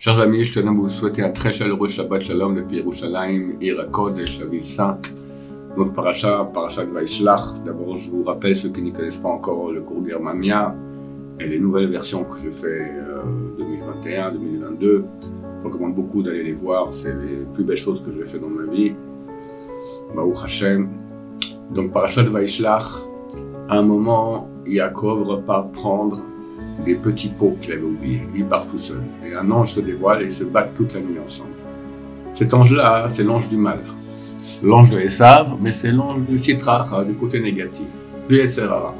Chers amis, je tenais à vous souhaiter un très chaleureux Shabbat Shalom depuis Yerushalayim, Ira Kodesh, la ville sainte. Notre paracha, paracha de Vaishlach. D'abord, je vous rappelle, ceux qui ne connaissent pas encore le cours Germania et les nouvelles versions que je fais euh, 2021, 2022. Je recommande beaucoup d'aller les voir. C'est les plus belles choses que j'ai fait dans ma vie. Baruch Hashem. Donc, paracha de Vaishlach. À un moment, Yaakov repart prendre des petits pots qu'il avait oubliés. Il part tout seul. Et un ange se dévoile et ils se battent toute la nuit ensemble. Cet ange-là, c'est l'ange du mal. L'ange de Esav, mais c'est l'ange du Sitrach, du côté négatif, du Yetzerara.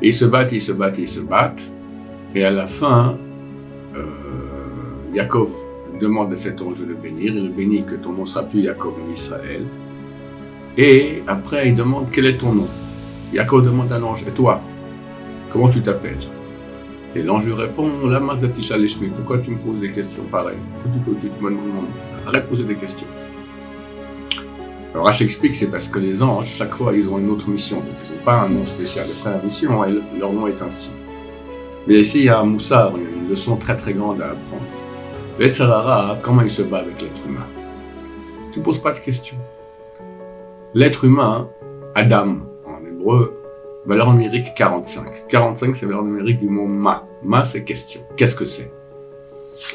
Et ils se battent, ils se battent, ils se battent. Et à la fin, euh, Yaakov demande à cet ange de le bénir. Il le bénit que ton nom sera plus Yaakov mais Israël. Et après, il demande quel est ton nom? Yaakov demande à l'ange, et toi, comment tu t'appelles? Et l'ange lui répond, la pourquoi tu me poses des questions pareilles? Pourquoi tu, me demandes Arrête de poser des questions. Alors H explique, c'est parce que les anges, chaque fois, ils ont une autre mission. Donc, ils n'ont pas un nom spécial. Après la mission, leur nom est ainsi. Mais ici, il y a un moussard, une leçon très très grande à apprendre. Le comment il se bat avec l'être humain? Tu ne poses pas de questions. L'être humain, Adam, en hébreu, Valeur numérique 45. 45, c'est la valeur numérique du mot ma. Ma, c'est question. Qu'est-ce que c'est?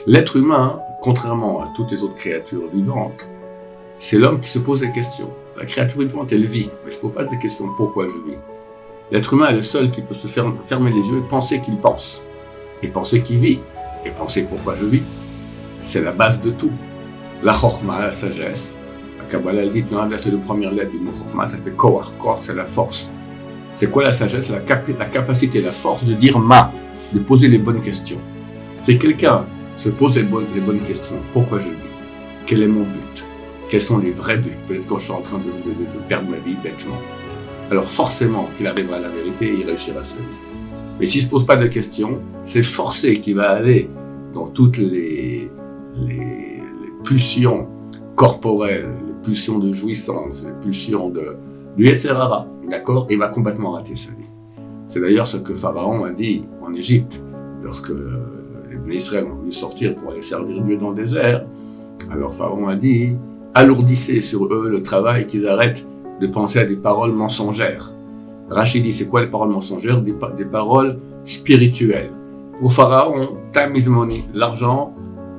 L'être humain, contrairement à toutes les autres créatures vivantes, c'est l'homme qui se pose des questions. La créature vivante, elle vit, mais je ne pose pas des questions pourquoi je vis. L'être humain est le seul qui peut se fermer les yeux et penser qu'il pense. Et penser qu'il vit. Et penser pourquoi je vis. C'est la base de tout. La chorma, la sagesse. La Kabbalah dit, dans inverser de première lettre du mot chorma, ça fait koar. Koar, c'est la force. C'est quoi la sagesse la, capacité, la force de dire ma, de poser les bonnes questions? C'est quelqu'un se pose les bonnes, questions. Pourquoi je vis? Quel est mon but? Quels sont les vrais buts? Peut-être quand je suis en train de, perdre ma vie bêtement. Alors forcément qu'il arrivera à la vérité et il réussira sa vie. Mais s'il ne se pose pas de questions, c'est forcé qu'il va aller dans toutes les, pulsions corporelles, les pulsions de jouissance, les pulsions de, du Yetzerara. D'accord Il va complètement rater sa vie. C'est d'ailleurs ce que Pharaon a dit en Égypte, lorsque les Israël ont voulu sortir pour aller servir Dieu dans le désert. Alors Pharaon a dit, alourdissez sur eux le travail, qu'ils arrêtent de penser à des paroles mensongères. Rachid dit, c'est quoi les paroles mensongères? Des, des, paroles spirituelles. Pour Pharaon, time is money, l'argent,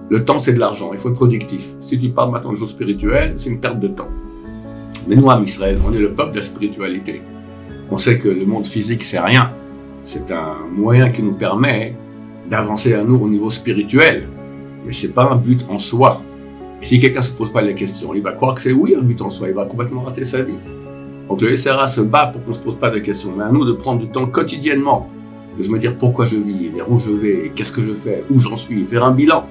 le temps c'est de l'argent, il faut être productif. Si tu parles maintenant de choses spirituelles, c'est une perte de temps. Mais nous, à Israël, on est le peuple de la spiritualité. On sait que le monde physique, c'est rien. C'est un moyen qui nous permet d'avancer à nous au niveau spirituel. Mais c'est pas un but en soi. Et si quelqu'un se pose pas les questions, il va croire que c'est oui un but en soi. Il va complètement rater sa vie. Donc le SRA se bat pour qu'on se pose pas de questions. Mais à nous de prendre du temps quotidiennement de me dire pourquoi je vis, vers où je vais, qu'est-ce que je fais, où j'en suis, faire un bilan.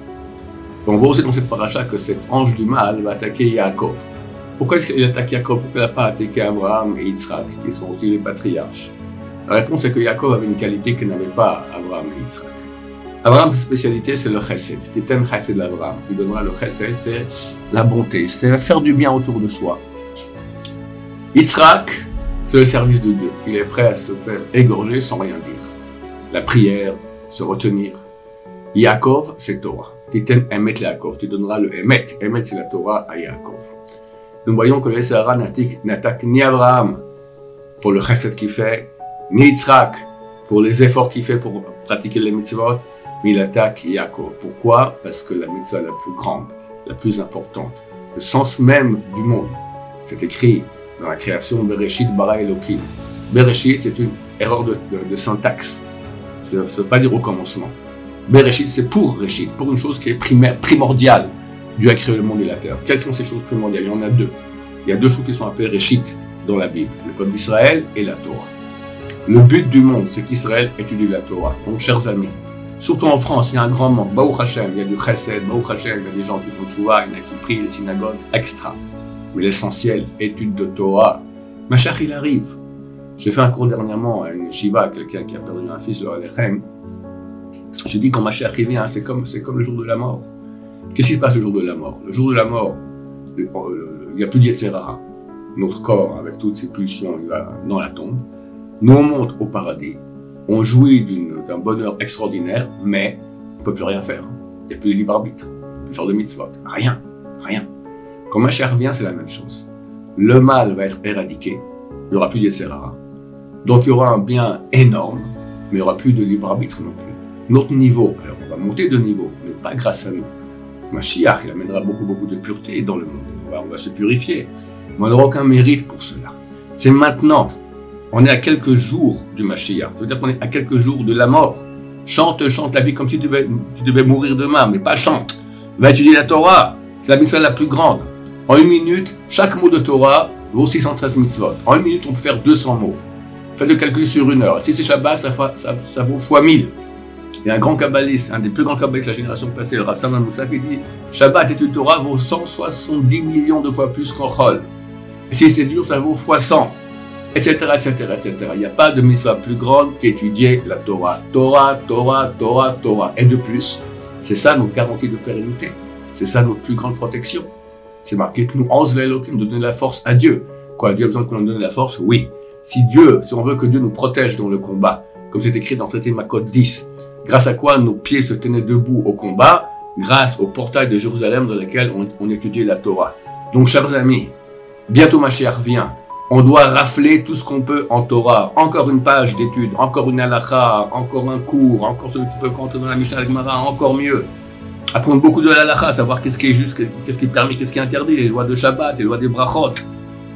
on voit aussi dans cette paracha que cet ange du mal va attaquer Yaakov. Pourquoi est-ce qu'il attaque Jacob Pourquoi il n'a pas attaqué Abraham et Yitzhak, qui sont aussi les patriarches? La réponse est que Jacob avait une qualité que n'avait pas Abraham et Yitzhak. Abraham, sa spécialité, c'est le chesed. Titem chesed d'Abraham. Qui donnera le chesed, c'est la bonté, c'est faire du bien autour de soi. Yitzhak, c'est le service de Dieu. Il est prêt à se faire égorger sans rien dire. La prière, se retenir. Yaakov, c'est Torah. Titem emet Yaakov. Tu donneras le emet. Emet, c'est la Torah à Yaakov nous voyons que le Sahara n'attaque ni Abraham pour le chesed qu'il fait, ni Yitzhak pour les efforts qu'il fait pour pratiquer les mitzvot, mais il attaque Yaakov. Pourquoi? Parce que la mitzvah la plus grande, la plus importante, le sens même du monde, c'est écrit dans la création Bereshit bara Elohim. Bereshit, c'est une erreur de, syntaxe. Ça ne veut pas dire au commencement. Bereshit, c'est pour Reshit, pour une chose qui est primordiale. Dieu a créé le monde et la terre. Quelles sont ces choses primordiales? Il y en a deux. Il y a deux choses qui sont appelées Réchit dans la Bible, le peuple d'Israël et la Torah. Le but du monde, c'est qu'Israël étudie la Torah. Donc, chers amis, surtout en France, il y a un grand monde. Baruch Hashem, il y a du chesed, Baruch Hashem, il y a des gens qui font tchouva, il y en a qui prient, les synagogues, extra. Mais l'essentiel, étude de Torah. Ma chère, il arrive. J'ai fait un cours dernièrement à une shiva, quelqu'un qui a perdu un fils, le Alechem. Je dis quand ma chère arrive, hein, c'est c'est comme le jour de la mort. Qu'est-ce qui se passe le jour de la mort? Le jour de la mort, il n'y a plus d'Yetzerara. Notre corps, avec toutes ses pulsions, il va dans la tombe. Nous, on monte au paradis. On jouit d'un bonheur extraordinaire, mais on ne peut plus rien faire. il n'y a plus de libre arbitre, plus faire de mitzvot, rien, rien. Quand Mashiach revient, c'est la même chose. Le mal va être éradiqué, il n'y aura plus de Serrara. Donc il y aura un bien énorme, mais il n'y aura plus de libre arbitre non plus. Notre niveau, alors on va monter de niveau, mais pas grâce à nous. Mashiach, il amènera beaucoup, beaucoup de pureté dans le monde. On va, se purifier. Mais on n'aura aucun mérite pour cela. C'est maintenant. On est à quelques jours du Mashiach. Ça veut dire qu'on est à quelques jours de la mort. Chante, chante la vie comme si tu devais, mourir demain, mais pas chante. Va étudier la Torah. C'est la mitzvah la plus grande. En une minute, chaque mot de Torah vaut 613 mitzvot. En une minute, on peut faire 200 mots. Faites le calcul sur une heure. Si c'est Shabbat, ça, ça, ça vaut fois 1000. Il un grand kabbaliste, un des plus grands kabbalistes de la génération passée, le Rassam al il dit Shabbat et Torah vaut 170 millions de fois plus qu'en Chol. Et si c'est dur, ça vaut fois 100. Etc., etc., etc. Il n'y a pas de mitzvah plus grande qu'étudier la Torah. Torah, Torah, Torah, Torah. Et de plus, c'est ça notre garantie de pérennité. C'est ça notre plus grande protection. C'est marqué que nous, de donner la force à Dieu. Quoi, Dieu a besoin qu'on nous donne la force? Oui. Si Dieu, si on veut que Dieu nous protège dans le combat, comme c'est écrit dans le traité Makot 10, grâce à quoi nos pieds se tenaient debout au combat, grâce au portail de Jérusalem dans lequel on, étudiait la Torah. Donc, chers amis, bientôt ma chère vient. On doit rafler tout ce qu'on peut en Torah. Encore une page d'étude, encore une halakha, encore un cours, encore ce que tu peux compter dans la Mishnah Gemara, encore mieux. Apprendre beaucoup de halakha, savoir qu'est-ce qui est juste, qu'est-ce qui est permis, qu'est-ce qui est interdit, les lois de Shabbat, les lois des brachot.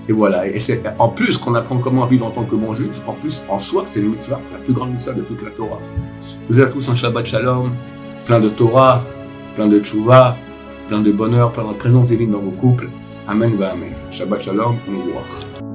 Et voilà. Et c'est en plus qu'on apprend comment vivre en tant que bon juif, en plus, en soi, c'est une mitzvah, la plus grande mitzvah de toute la Torah. Vous avez tous un Shabbat Shalom, plein de Torah, plein de Tchouva, plein de bonheur, plein de présence divine dans vos couples. Amen va Amen. Shabbat Shalom, on